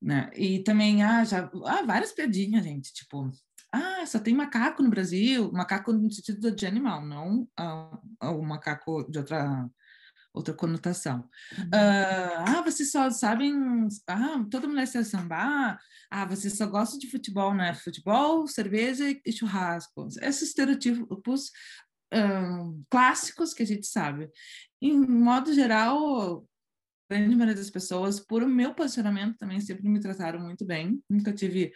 Né? E também, ah, já, ah, várias piadinhas, gente, tipo, ah, só tem macaco no Brasil, macaco no sentido de animal, não uh, o macaco de outra outra conotação. Uhum. Uh, ah, vocês só sabem, ah, toda mulher sabe sambar, ah, vocês só gostam de futebol, né? Futebol, cerveja e churrasco. Esses estereotipos uh, clássicos que a gente sabe. Em modo geral, a grande maioria das pessoas, por o meu posicionamento, também sempre me trataram muito bem. Nunca tive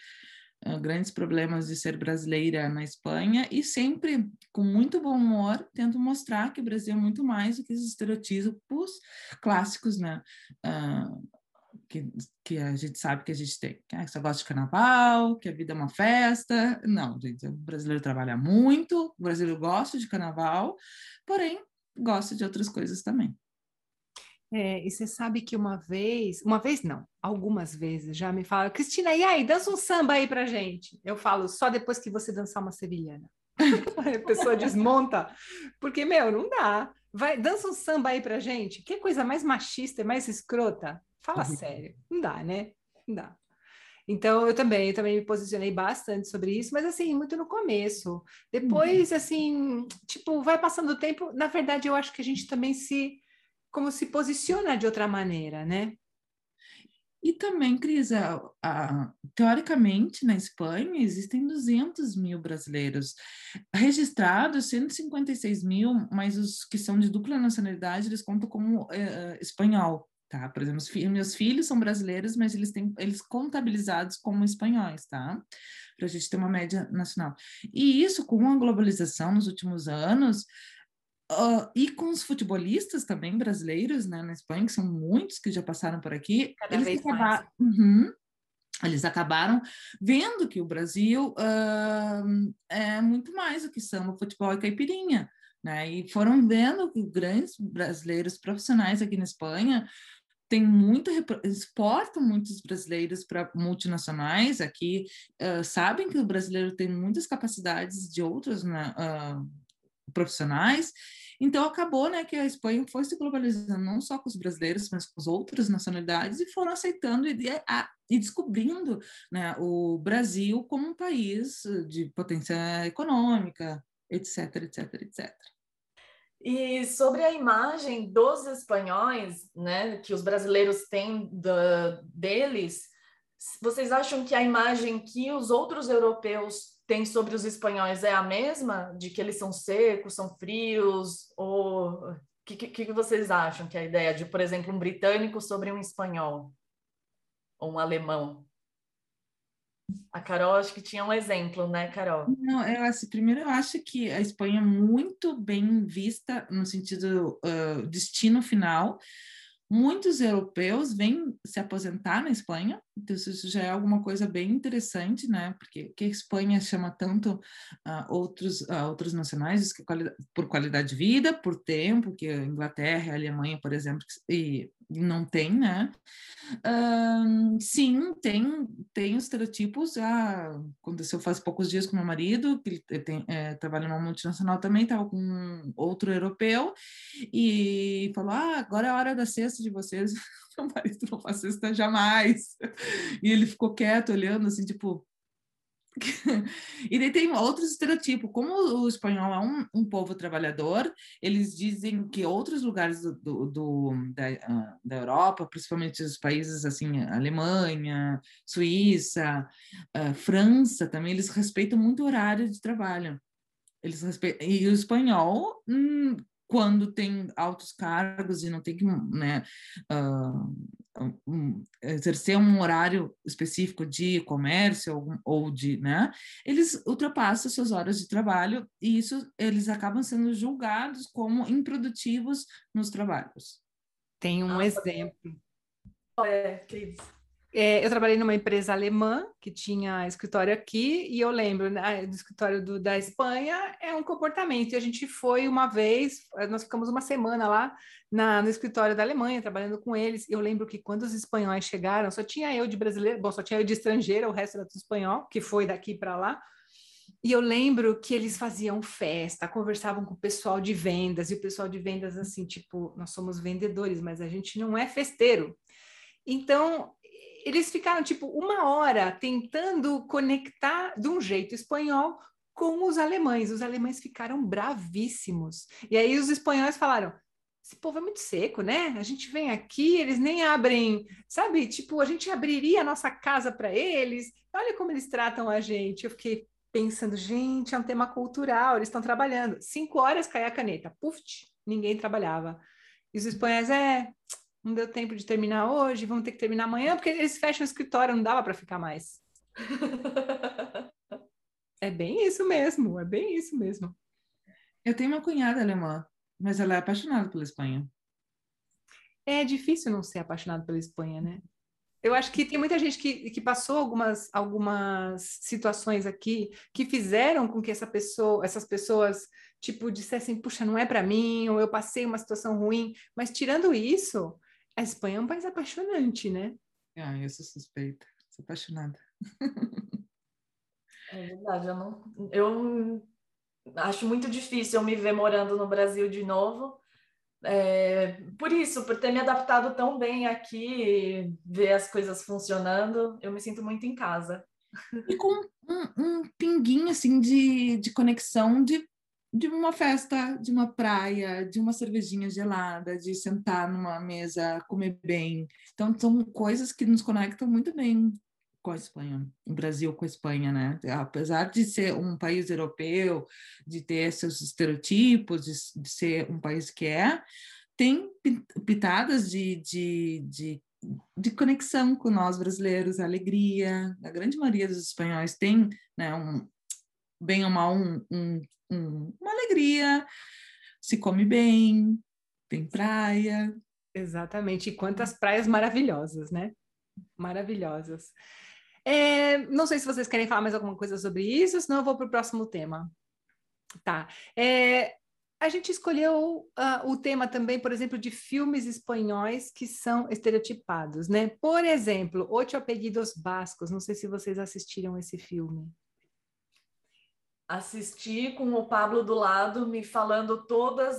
uh, grandes problemas de ser brasileira na Espanha e sempre com muito bom humor tento mostrar que o Brasil é muito mais do que esses estereotipos clássicos, né? Uh, que, que a gente sabe que a gente tem. Que só gosta de carnaval, que a vida é uma festa. Não, gente, o brasileiro trabalha muito, o brasileiro gosta de carnaval, porém gosta de outras coisas também. É, e você sabe que uma vez, uma vez não, algumas vezes já me falaram, Cristina, e aí, dança um samba aí pra gente. Eu falo, só depois que você dançar uma sevilhana. [laughs] a pessoa desmonta, porque, meu, não dá. Vai, dança um samba aí pra gente. Que coisa mais machista e mais escrota. Fala sério, não dá, né? Dá. Então, eu também, eu também me posicionei bastante sobre isso, mas assim, muito no começo. Depois, uhum. assim, tipo, vai passando o tempo, na verdade, eu acho que a gente também se, como se posiciona de outra maneira, né? E também, Cris, a, a, teoricamente, na Espanha, existem 200 mil brasileiros registrados, 156 mil, mas os que são de dupla nacionalidade, eles contam como é, espanhol, tá? Por exemplo, meus filhos são brasileiros, mas eles têm eles contabilizados como espanhóis, tá? Para a gente ter uma média nacional. E isso, com a globalização nos últimos anos, Uh, e com os futebolistas também brasileiros, né, na Espanha, que são muitos que já passaram por aqui, Cada eles acabaram, uhum, eles acabaram vendo que o Brasil uh, é muito mais do que samba, futebol e caipirinha, né, e foram vendo que grandes brasileiros profissionais aqui na Espanha tem muito exportam muitos brasileiros para multinacionais aqui uh, sabem que o brasileiro tem muitas capacidades de outros né, uh, profissionais. Então acabou, né, que a Espanha foi se globalizando não só com os brasileiros, mas com as outras nacionalidades e foram aceitando e, a, e descobrindo, né, o Brasil como um país de potência econômica, etc, etc, etc. E sobre a imagem dos espanhóis, né, que os brasileiros têm deles, vocês acham que a imagem que os outros europeus tem sobre os espanhóis é a mesma? De que eles são secos, são frios? Ou o que, que, que, vocês acham que é a ideia de, por exemplo, um britânico sobre um espanhol? Ou um alemão? A Carol, acho que tinha um exemplo, né, Carol? Não, eu assim, primeiro eu acho que a Espanha é muito bem vista no sentido uh, destino final, Muitos europeus vêm se aposentar na Espanha, então isso já é alguma coisa bem interessante, né? Porque que a Espanha chama tanto uh, outros uh, outros nacionais por qualidade de vida, por tempo, que a Inglaterra, a Alemanha, por exemplo, e não tem, né? Uh, sim, tem, tem os estereotipos. Ah, aconteceu faz poucos dias com meu marido, que ele tem, é, trabalha numa multinacional também, estava com outro europeu, e falou: Ah, agora é a hora da cesta de vocês. [laughs] [laughs] Meu marido não faz cesta jamais. E ele ficou quieto, olhando assim, tipo, [laughs] e daí tem outros estereotipos. Como o espanhol é um, um povo trabalhador, eles dizem que outros lugares do, do, do da, uh, da Europa, principalmente os países assim, Alemanha, Suíça, uh, França também, eles respeitam muito o horário de trabalho. Eles respeitam, e o espanhol, hum, quando tem altos cargos e não tem que né, uh, um, exercer um horário específico de comércio ou, ou, de, né, eles ultrapassam suas horas de trabalho e isso eles acabam sendo julgados como improdutivos nos trabalhos. Tem um ah, exemplo. É, que é, eu trabalhei numa empresa alemã que tinha escritório aqui, e eu lembro né, do escritório do, da Espanha é um comportamento. E a gente foi uma vez, nós ficamos uma semana lá na, no escritório da Alemanha, trabalhando com eles. Eu lembro que quando os espanhóis chegaram, só tinha eu de brasileiro, bom, só tinha eu de estrangeira, o resto era tudo espanhol, que foi daqui para lá. E eu lembro que eles faziam festa, conversavam com o pessoal de vendas, e o pessoal de vendas, assim, tipo, nós somos vendedores, mas a gente não é festeiro. Então, eles ficaram tipo uma hora tentando conectar de um jeito espanhol com os alemães. Os alemães ficaram bravíssimos. E aí os espanhóis falaram: esse povo é muito seco, né? A gente vem aqui, eles nem abrem, sabe? Tipo, a gente abriria a nossa casa para eles. Olha como eles tratam a gente. Eu fiquei pensando, gente, é um tema cultural, eles estão trabalhando. Cinco horas cai a caneta, puf, ninguém trabalhava. E os espanhóis, é, não deu tempo de terminar hoje, vamos ter que terminar amanhã, porque eles fecham o escritório, não dava para ficar mais. [laughs] é bem isso mesmo, é bem isso mesmo. Eu tenho uma cunhada alemã, mas ela é apaixonada pela Espanha. É difícil não ser apaixonado pela Espanha, né? Eu acho que tem muita gente que, que passou algumas, algumas situações aqui que fizeram com que essa pessoa, essas pessoas, tipo, dissessem, puxa, não é para mim, ou eu passei uma situação ruim. Mas tirando isso, a Espanha é um país apaixonante, né? Ah, eu sou suspeita, sou apaixonada. É verdade, eu não. Eu acho muito difícil eu me ver morando no Brasil de novo, é, por isso, por ter me adaptado tão bem aqui, ver as coisas funcionando, eu me sinto muito em casa. E com um, um pinguinho assim de, de conexão de, de uma festa, de uma praia, de uma cervejinha gelada, de sentar numa mesa, comer bem. Então, são coisas que nos conectam muito bem com a Espanha, o Brasil com a Espanha, né? Apesar de ser um país europeu, de ter seus estereotipos, de, de ser um país que é, tem pitadas de, de, de, de, conexão com nós brasileiros, alegria. A grande maioria dos espanhóis tem, né, um, bem ou mal, um, um, um, uma alegria, se come bem, tem praia. Exatamente, e quantas praias maravilhosas, né? Maravilhosas. É, não sei se vocês querem falar mais alguma coisa sobre isso, senão eu vou para o próximo tema. Tá. É, a gente escolheu uh, o tema também, por exemplo, de filmes espanhóis que são estereotipados, né? Por exemplo, Ocho Apellidos Bascos. Não sei se vocês assistiram esse filme assisti com o Pablo do lado me falando todas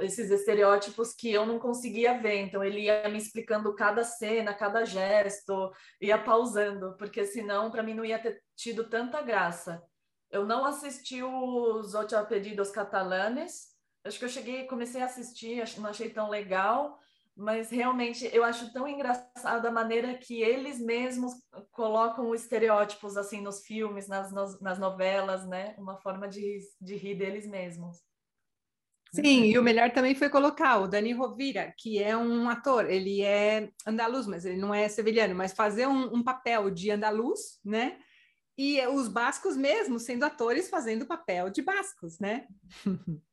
esses estereótipos que eu não conseguia ver. Então ele ia me explicando cada cena, cada gesto, ia pausando, porque senão para mim não ia ter tido tanta graça. Eu não assisti os Ocho Pedidos Catalanes. Acho que eu cheguei, comecei a assistir, não achei tão legal mas realmente eu acho tão engraçada a maneira que eles mesmos colocam estereótipos assim nos filmes, nas, nas novelas, né? Uma forma de, de rir deles mesmos. Sim, e o melhor também foi colocar o Dani Rovira, que é um ator, ele é andaluz, mas ele não é sevilhano, mas fazer um, um papel de andaluz, né? E os bascos mesmo sendo atores fazendo papel de bascos, né? [laughs]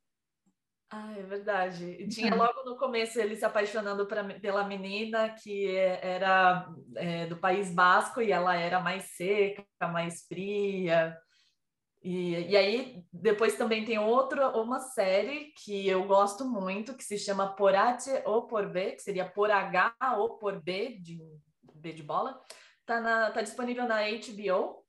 Ah, é verdade. E tinha logo no começo ele se apaixonando pra, pela menina que era é, do País Basco e ela era mais seca, mais fria. E, e aí depois também tem outra uma série que eu gosto muito que se chama Por H ou Por B, que seria Por H ou Por B de B de bola. Tá, na, tá disponível na HBO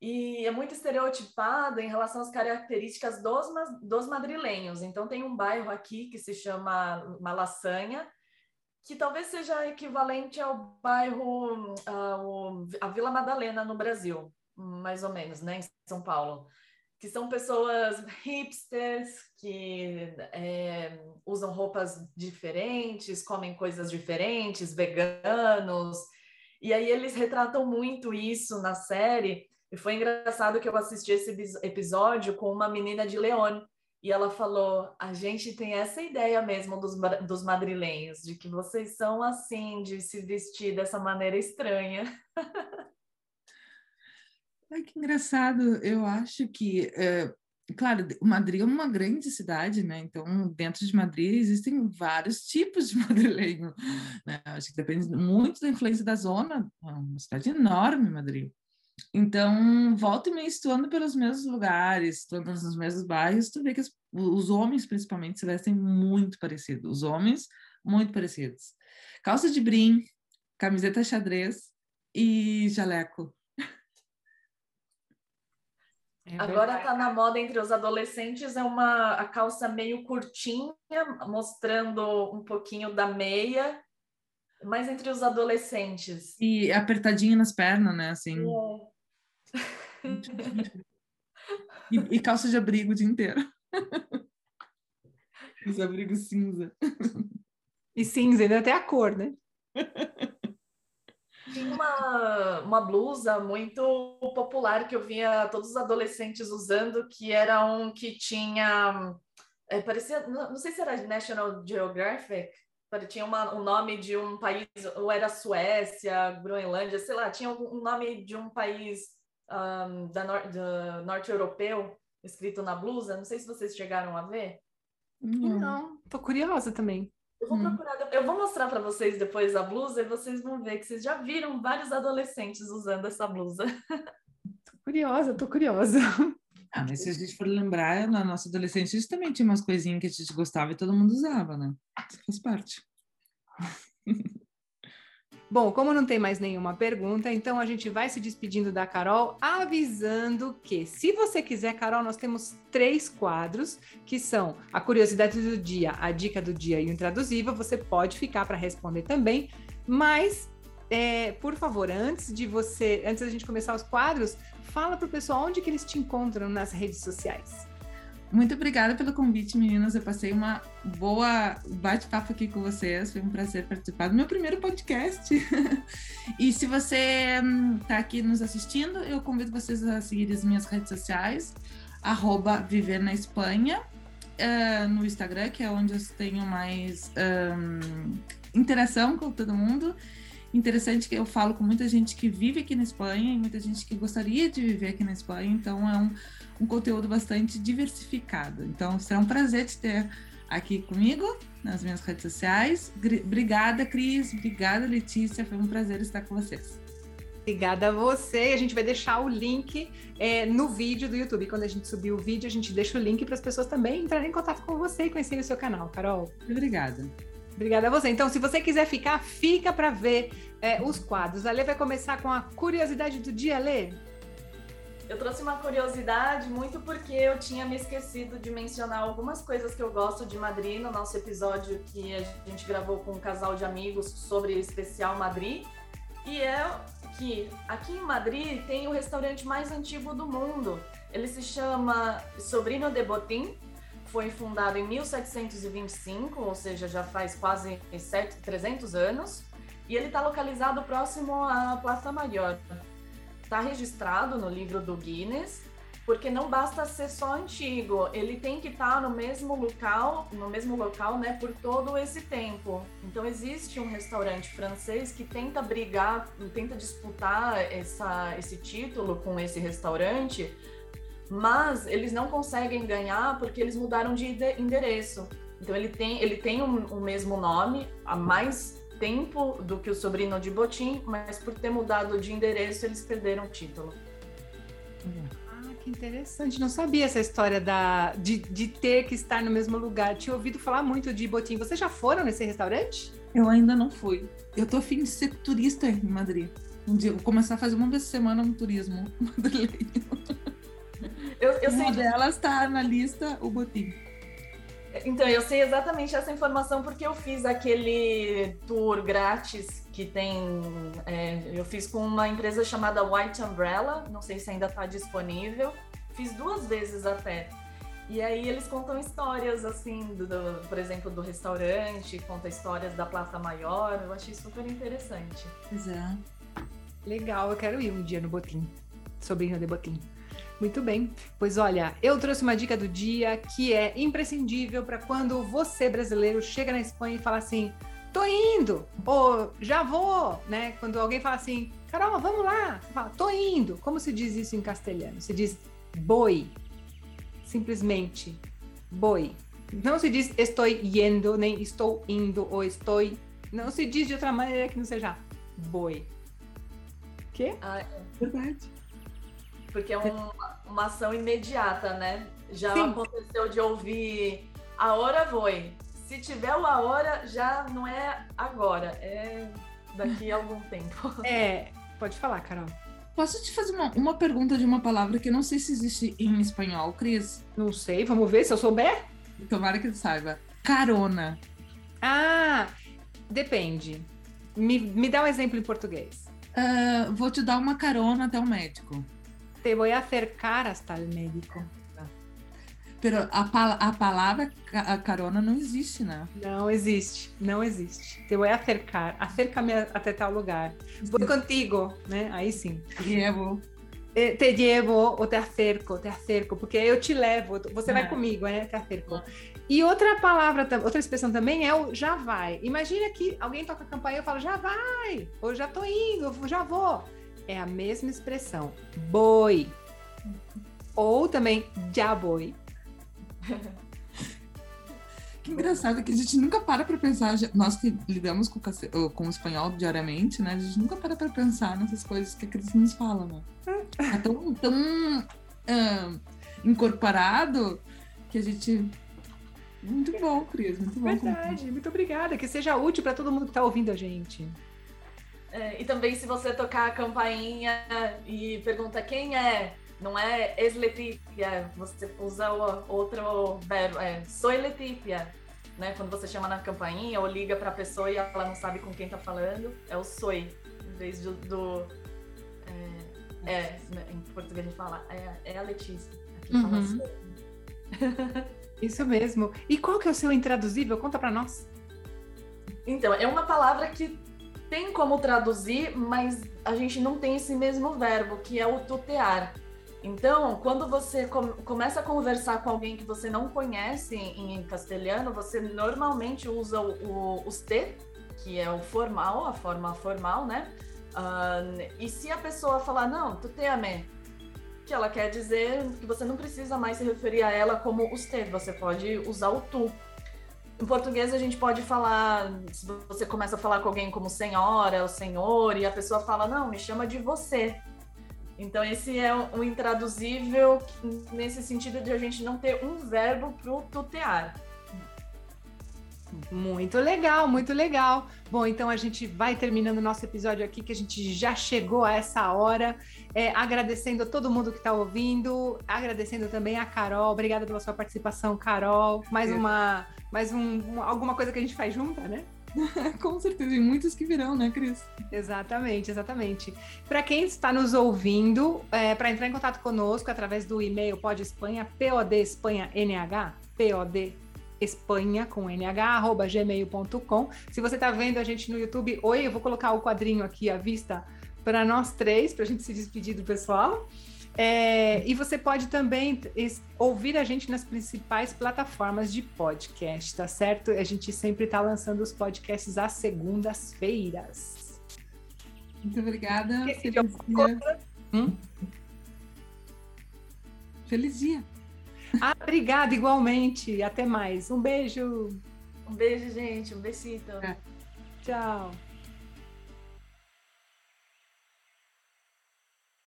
e é muito estereotipado em relação às características dos, dos madrilenhos. Então, tem um bairro aqui que se chama Malasanha, que talvez seja equivalente ao bairro, ao, a Vila Madalena no Brasil, mais ou menos, né, em São Paulo. Que são pessoas hipsters, que é, usam roupas diferentes, comem coisas diferentes, veganos. E aí eles retratam muito isso na série, e foi engraçado que eu assisti esse episódio com uma menina de León. E ela falou: a gente tem essa ideia mesmo dos, dos madrilenhos, de que vocês são assim, de se vestir dessa maneira estranha. [laughs] Ai, que engraçado. Eu acho que, é, claro, Madrid é uma grande cidade, né? Então, dentro de Madrid existem vários [laughs] tipos de madrilenho. Né? Acho que depende muito da influência da zona. É uma cidade enorme, Madrid. Então, volta e meia, se pelos mesmos lugares, tu nos mesmos bairros, tu vê que as, os homens, principalmente, se vestem muito parecidos. Os homens, muito parecidos. Calça de brim, camiseta xadrez e jaleco. É Agora está na moda entre os adolescentes é uma a calça meio curtinha, mostrando um pouquinho da meia, mas entre os adolescentes. E apertadinho nas pernas, né? Assim. É. e, e, calça de abrigo o dia inteiro. [laughs] Os abrigos cinza. E cinza, ainda até a cor, né? Tinha uma, uma blusa muito popular que eu via todos os adolescentes usando, que era um que tinha. É, parecia. Não, não sei se era National Geographic, tinha uma, um nome de um país, ou era Suécia, Groenlândia, sei lá, tinha um nome de um país um, da nor do norte europeu escrito na blusa. Não sei se vocês chegaram a ver. Não, tô curiosa também. Eu vou hum. procurar, eu vou mostrar para vocês depois a blusa e vocês vão ver que vocês já viram vários adolescentes usando essa blusa. [laughs] Tô curiosa, tô curiosa. Ah, mas se a gente for lembrar, na nossa adolescência, a gente também tinha umas coisinhas que a gente gostava e todo mundo usava, né? Isso faz parte. [laughs] Bom, como não tem mais nenhuma pergunta, então a gente vai se despedindo da Carol, avisando que, se você quiser, Carol, nós temos três quadros, que são a curiosidade do dia, a dica do dia e o intraduzível. Você pode ficar para responder também, mas, é, por favor, antes de você, antes da gente começar os quadros, fala para o pessoal onde que eles te encontram nas redes sociais. Muito obrigada pelo convite, meninas. Eu passei uma boa bate-papo aqui com vocês. Foi um prazer participar do meu primeiro podcast. [laughs] e se você está aqui nos assistindo, eu convido vocês a seguir as minhas redes sociais, arroba Viver na Espanha, uh, no Instagram, que é onde eu tenho mais um, interação com todo mundo. Interessante que eu falo com muita gente que vive aqui na Espanha e muita gente que gostaria de viver aqui na Espanha, então é um um conteúdo bastante diversificado. Então, será um prazer te ter aqui comigo nas minhas redes sociais. Obrigada, Cris. Obrigada, Letícia. Foi um prazer estar com vocês. Obrigada a você. A gente vai deixar o link é, no vídeo do YouTube. Quando a gente subir o vídeo, a gente deixa o link para as pessoas também entrarem em contato com você e conhecerem o seu canal, Carol. Obrigada. Obrigada a você. Então, se você quiser ficar, fica para ver é, os quadros. A Lê vai começar com a curiosidade do dia, Lê. Eu trouxe uma curiosidade muito porque eu tinha me esquecido de mencionar algumas coisas que eu gosto de Madrid no nosso episódio que a gente gravou com um casal de amigos sobre o especial Madrid. E é que aqui em Madrid tem o restaurante mais antigo do mundo. Ele se chama Sobrino de Botín. Foi fundado em 1725, ou seja, já faz quase 300 anos. E ele está localizado próximo à Plaza Maior está registrado no livro do Guinness, porque não basta ser só antigo, ele tem que estar tá no mesmo local, no mesmo local, né, por todo esse tempo. Então existe um restaurante francês que tenta brigar, tenta disputar essa, esse título com esse restaurante, mas eles não conseguem ganhar porque eles mudaram de endereço. Então ele tem, ele tem o um, um mesmo nome há mais tempo do que o sobrinho de Botim, mas por ter mudado de endereço, eles perderam o título. Ah, que interessante. Não sabia essa história da, de, de ter que estar no mesmo lugar. Tinha ouvido falar muito de Botim. Vocês já foram nesse restaurante? Eu ainda não fui. Eu tô afim de ser turista em Madrid. Um dia, vou começar a fazer uma vez por semana um turismo [laughs] madrilenho. Eu, eu uma sei delas está na lista o Botim. Então, eu sei exatamente essa informação porque eu fiz aquele tour grátis que tem. É, eu fiz com uma empresa chamada White Umbrella, não sei se ainda está disponível. Fiz duas vezes até. E aí eles contam histórias, assim, do, do, por exemplo, do restaurante, conta histórias da Plaza Maior. Eu achei super interessante. Pois é. Legal, eu quero ir um dia no Botim. Sobrinho de Botim. Muito bem. Pois olha, eu trouxe uma dica do dia que é imprescindível para quando você, brasileiro, chega na Espanha e fala assim: tô indo, ou já vou, né? Quando alguém fala assim, Carol, vamos lá, você fala, tô indo. Como se diz isso em castelhano? Se diz boi. Simplesmente boi. Não se diz estou indo, nem estou indo, ou estou. Não se diz de outra maneira que não seja boi. Que? Ah, é verdade. Porque é um, uma ação imediata, né? Já Sim. aconteceu de ouvir a hora foi. Se tiver o a hora, já não é agora, é daqui a algum tempo. [laughs] É, pode falar, Carol. Posso te fazer uma, uma pergunta de uma palavra que eu não sei se existe em espanhol, Cris? Não sei, vamos ver se eu souber. Tomara que saiba. Carona. Ah, depende. Me, me dá um exemplo em português. Uh, vou te dar uma carona até o médico. Te voy a acercar hasta el médico. Pero a, a palavra a carona não existe, né? Não existe, não existe. Te vou acercar, acerca-me até tal lugar. Vou contigo, né? Aí sim. Llevo. Eh, te llevo ou te acerco, te acerco, porque eu te levo, você é. vai comigo, né? Te acerco. E outra palavra, outra expressão também é o já vai. Imagina que alguém toca a campainha e fala já vai, ou já tô indo, já vou é a mesma expressão, boi. Ou também já boi. [laughs] Que engraçado que a gente nunca para para pensar, nós que lidamos com, com o espanhol diariamente, né? A gente nunca para para pensar nessas coisas que a Cris nos fala, né? É tão, tão uh, incorporado que a gente. Muito bom, Cris, muito bom. Verdade, muito obrigada. Que seja útil para todo mundo que está ouvindo a gente. É, e também se você tocar a campainha e pergunta quem é, não é es Letícia, você usa o outro verbo, é sou Letícia, né? Quando você chama na campainha ou liga para a pessoa e ela não sabe com quem tá falando, é o soy, em vez do, do é, é, em português a gente fala é, é a Letícia, aqui uhum. fala [laughs] soy. Isso mesmo. E qual que é o seu intraduzível? Conta para nós. Então, é uma palavra que tem como traduzir, mas a gente não tem esse mesmo verbo, que é o tutear. Então, quando você começa a conversar com alguém que você não conhece em castelhano, você normalmente usa o, o, os T, que é o formal, a forma formal, né? Uh, e se a pessoa falar, não, tuteame, que ela quer dizer que você não precisa mais se referir a ela como os T, você pode usar o tu. Em português a gente pode falar, se você começa a falar com alguém como senhora ou senhor, e a pessoa fala, não, me chama de você. Então, esse é um intraduzível nesse sentido de a gente não ter um verbo para o tutear. Muito legal, muito legal. Bom, então a gente vai terminando o nosso episódio aqui, que a gente já chegou a essa hora. É, agradecendo a todo mundo que está ouvindo, agradecendo também a Carol. Obrigada pela sua participação, Carol. Mais uma, mais um, alguma coisa que a gente faz junta, né? [laughs] Com certeza, e muitos que virão, né, Cris? Exatamente, exatamente. Para quem está nos ouvindo, é, para entrar em contato conosco através do e-mail pode Espanha, POD Espanha com nh arroba gmail.com. Se você está vendo a gente no YouTube, oi, eu vou colocar o quadrinho aqui à vista para nós três, para a gente se despedir do pessoal. É, e você pode também ouvir a gente nas principais plataformas de podcast, tá certo? A gente sempre está lançando os podcasts às segundas-feiras. Muito obrigada. Feliz dia. Hum? Feliz dia. [laughs] Ah, obrigada, igualmente. Até mais. Um beijo. Um beijo, gente. Um besito. Tchau.